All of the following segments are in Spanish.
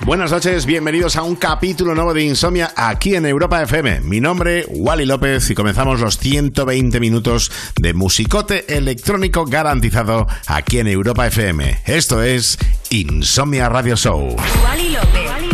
Buenas noches, bienvenidos a un capítulo nuevo de Insomnia aquí en Europa FM. Mi nombre, Wally López, y comenzamos los 120 minutos de musicote electrónico garantizado aquí en Europa FM. Esto es Insomnia Radio Show. Wally López.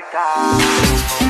marcar.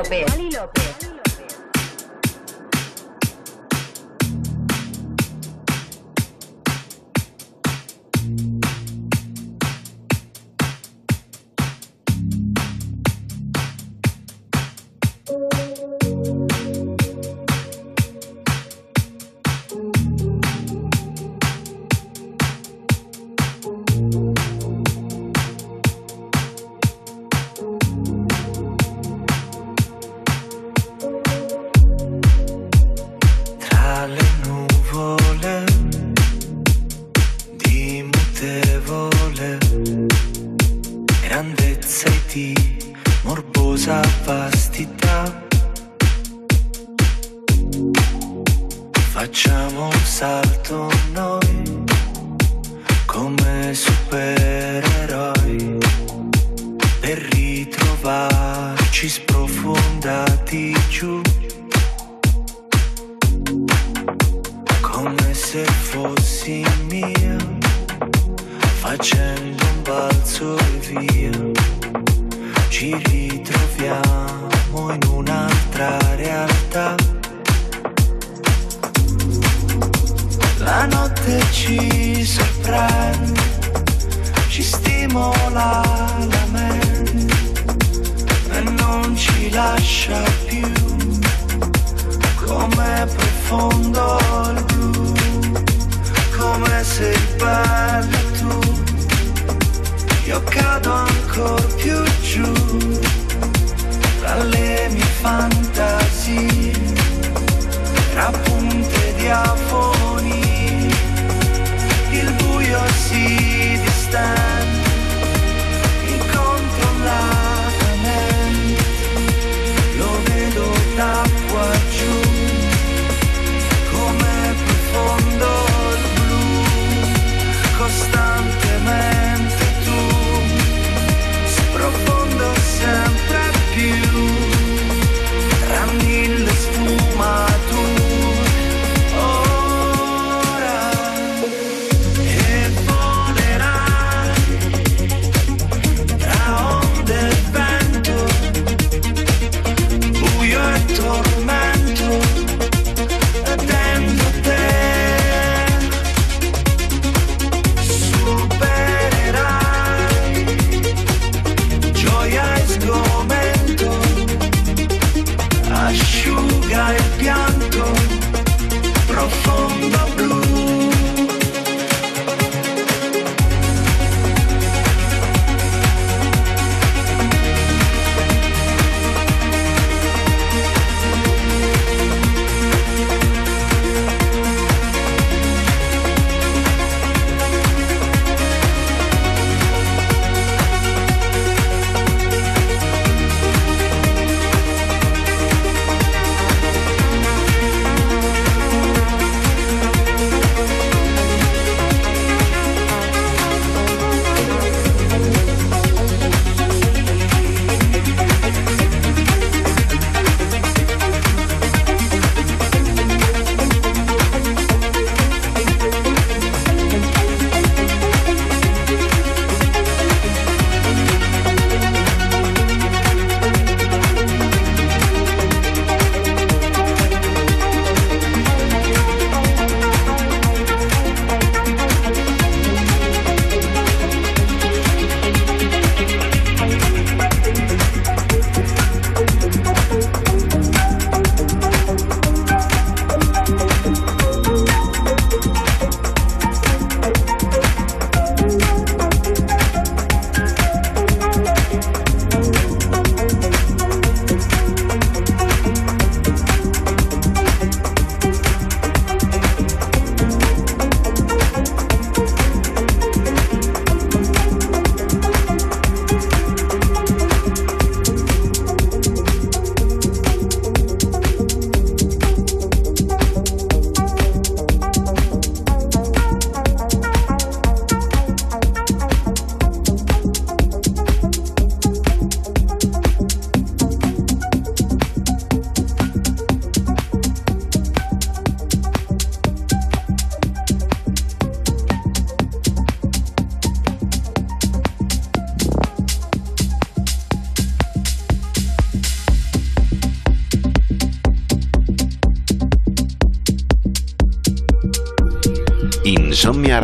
López.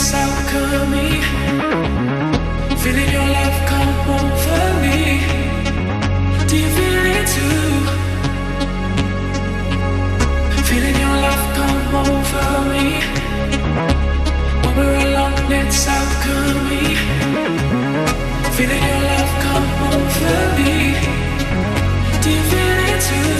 it's alchemy. Feeling your love come over me. Do you feel it too? Feeling your love come over me. When we're alone, it's. Feeling your love come over me. Do you feel it too?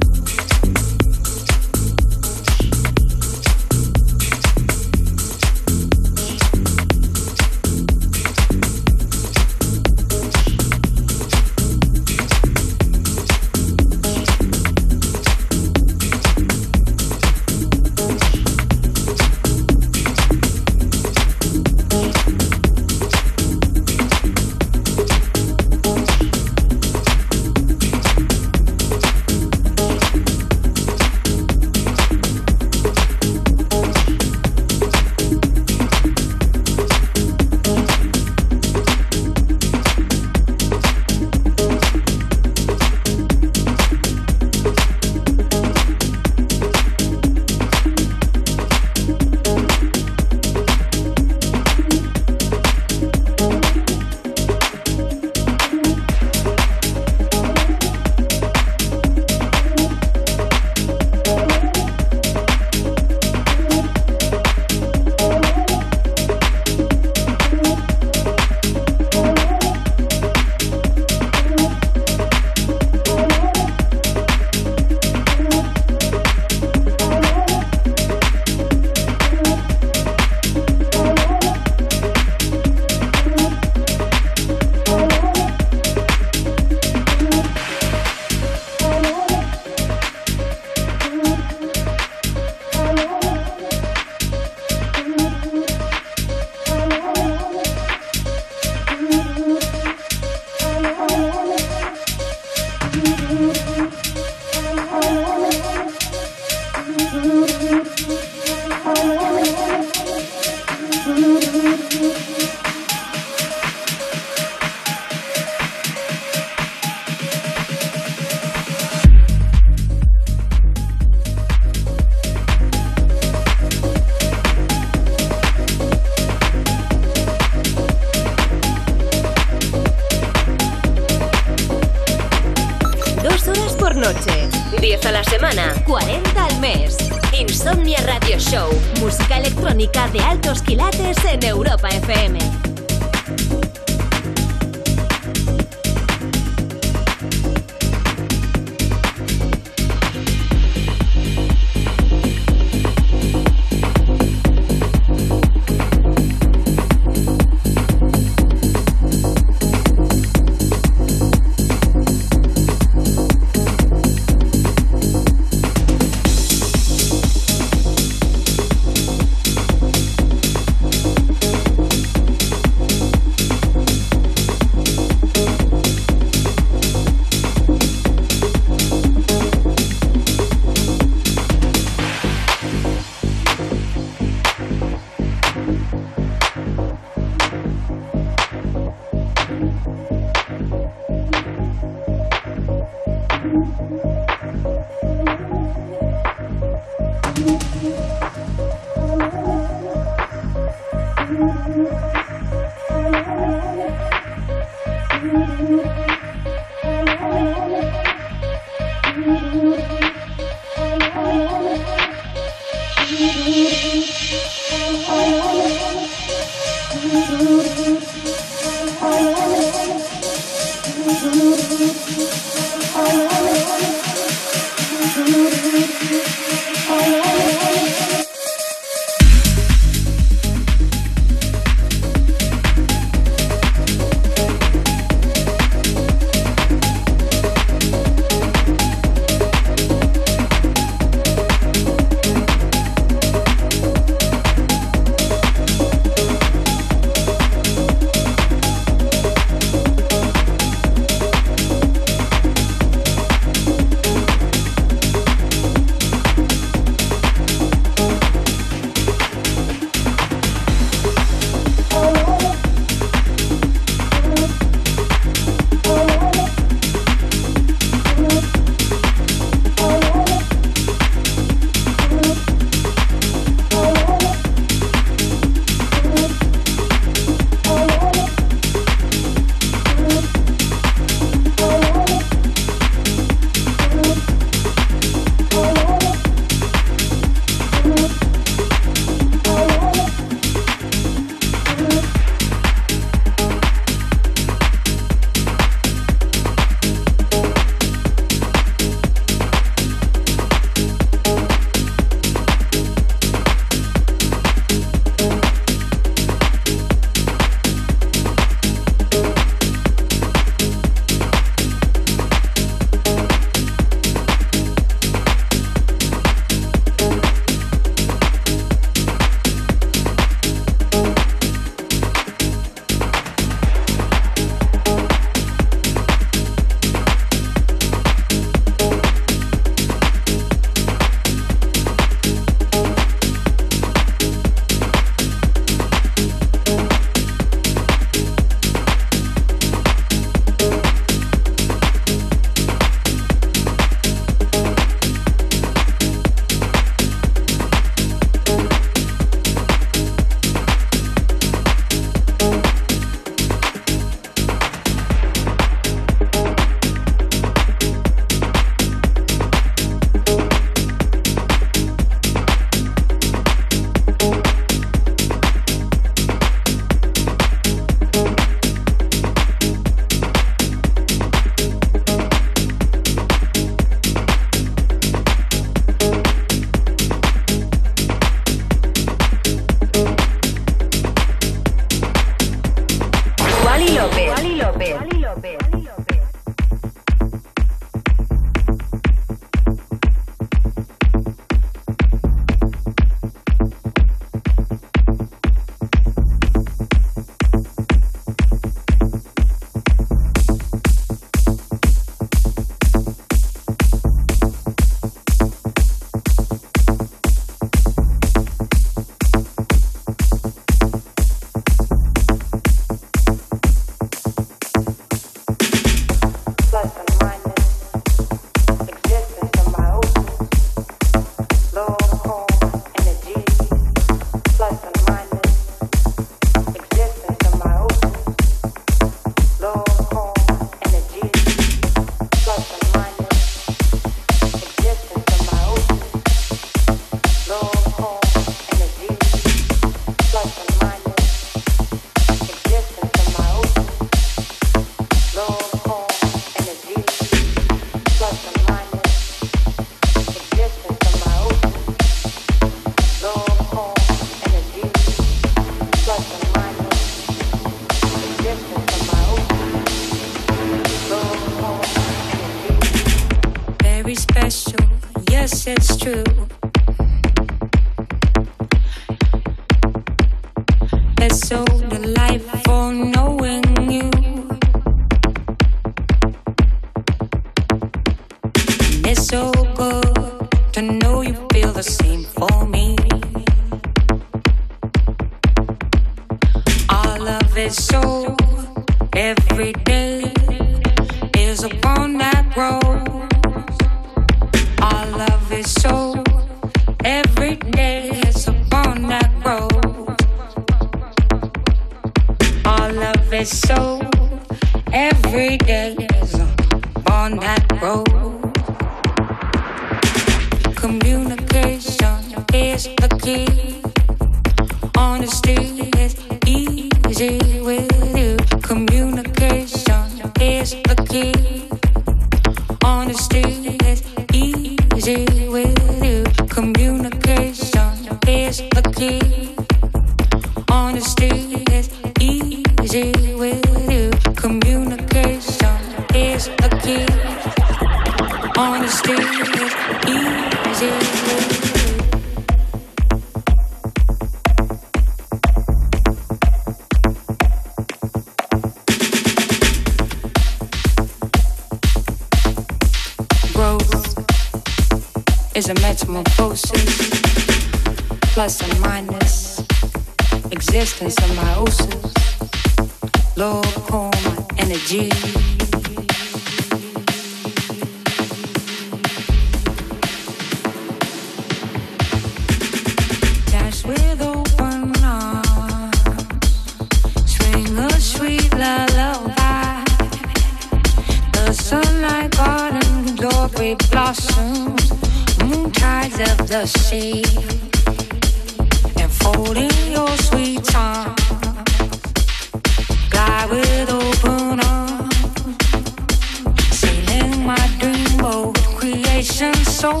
so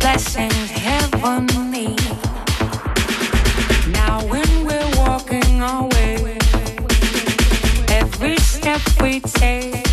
blessed heavenly. Now when we're walking our way, every step we take.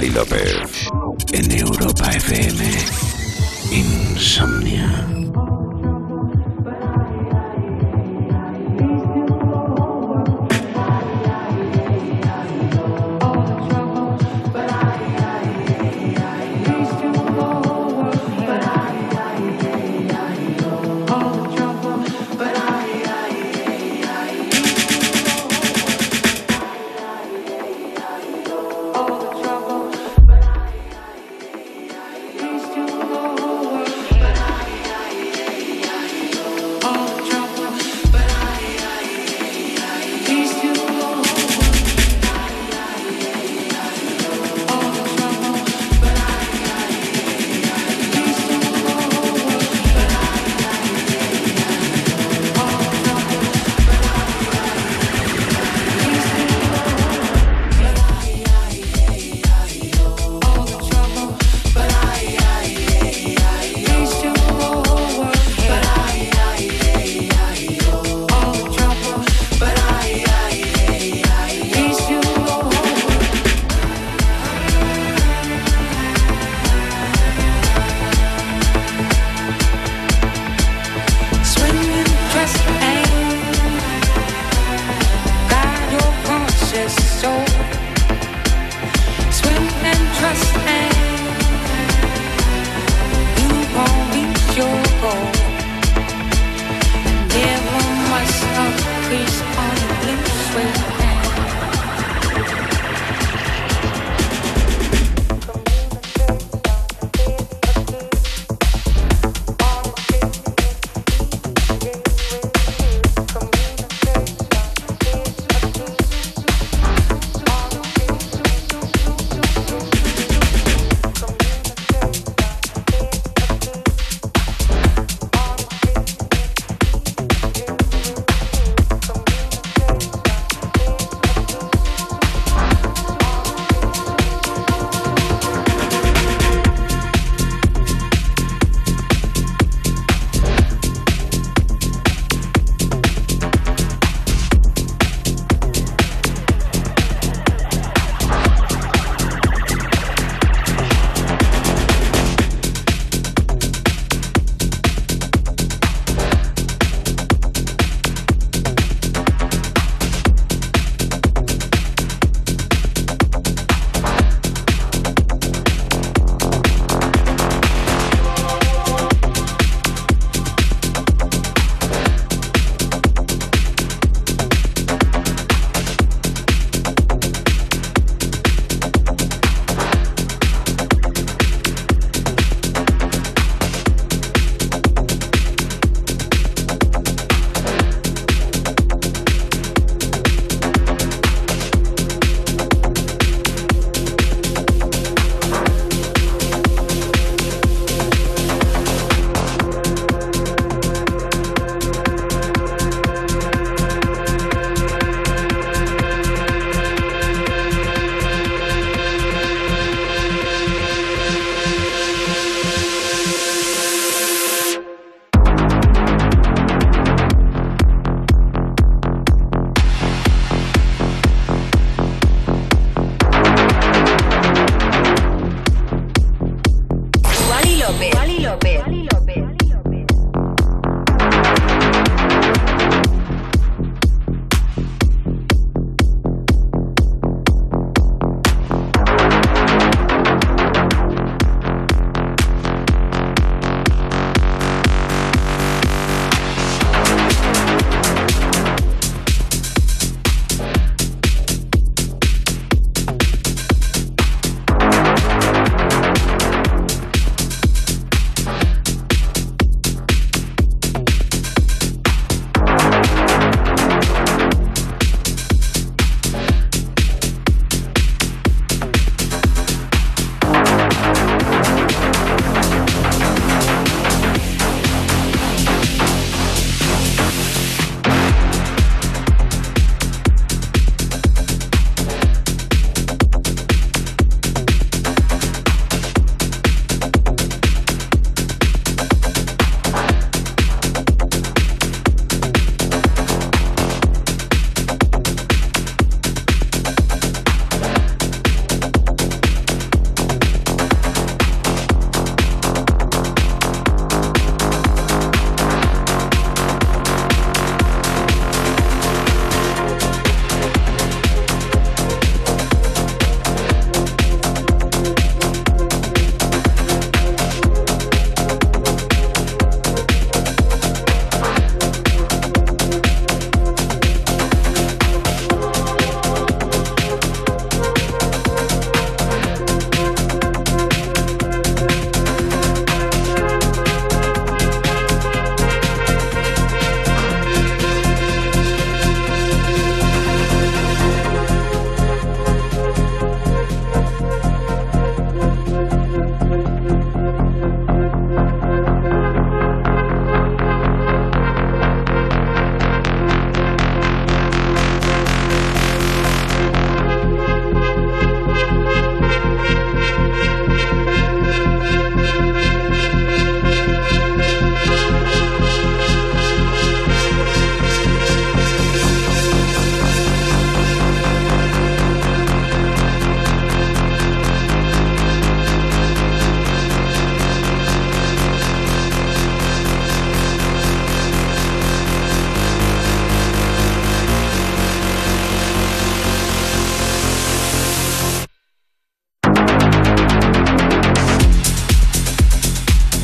Lilo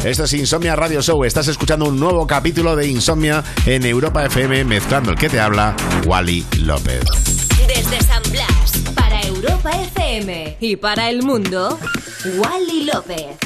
Esto es Insomnia Radio Show. Estás escuchando un nuevo capítulo de Insomnia en Europa FM, mezclando el que te habla, Wally López. Desde San Blas, para Europa FM y para el mundo, Wally López.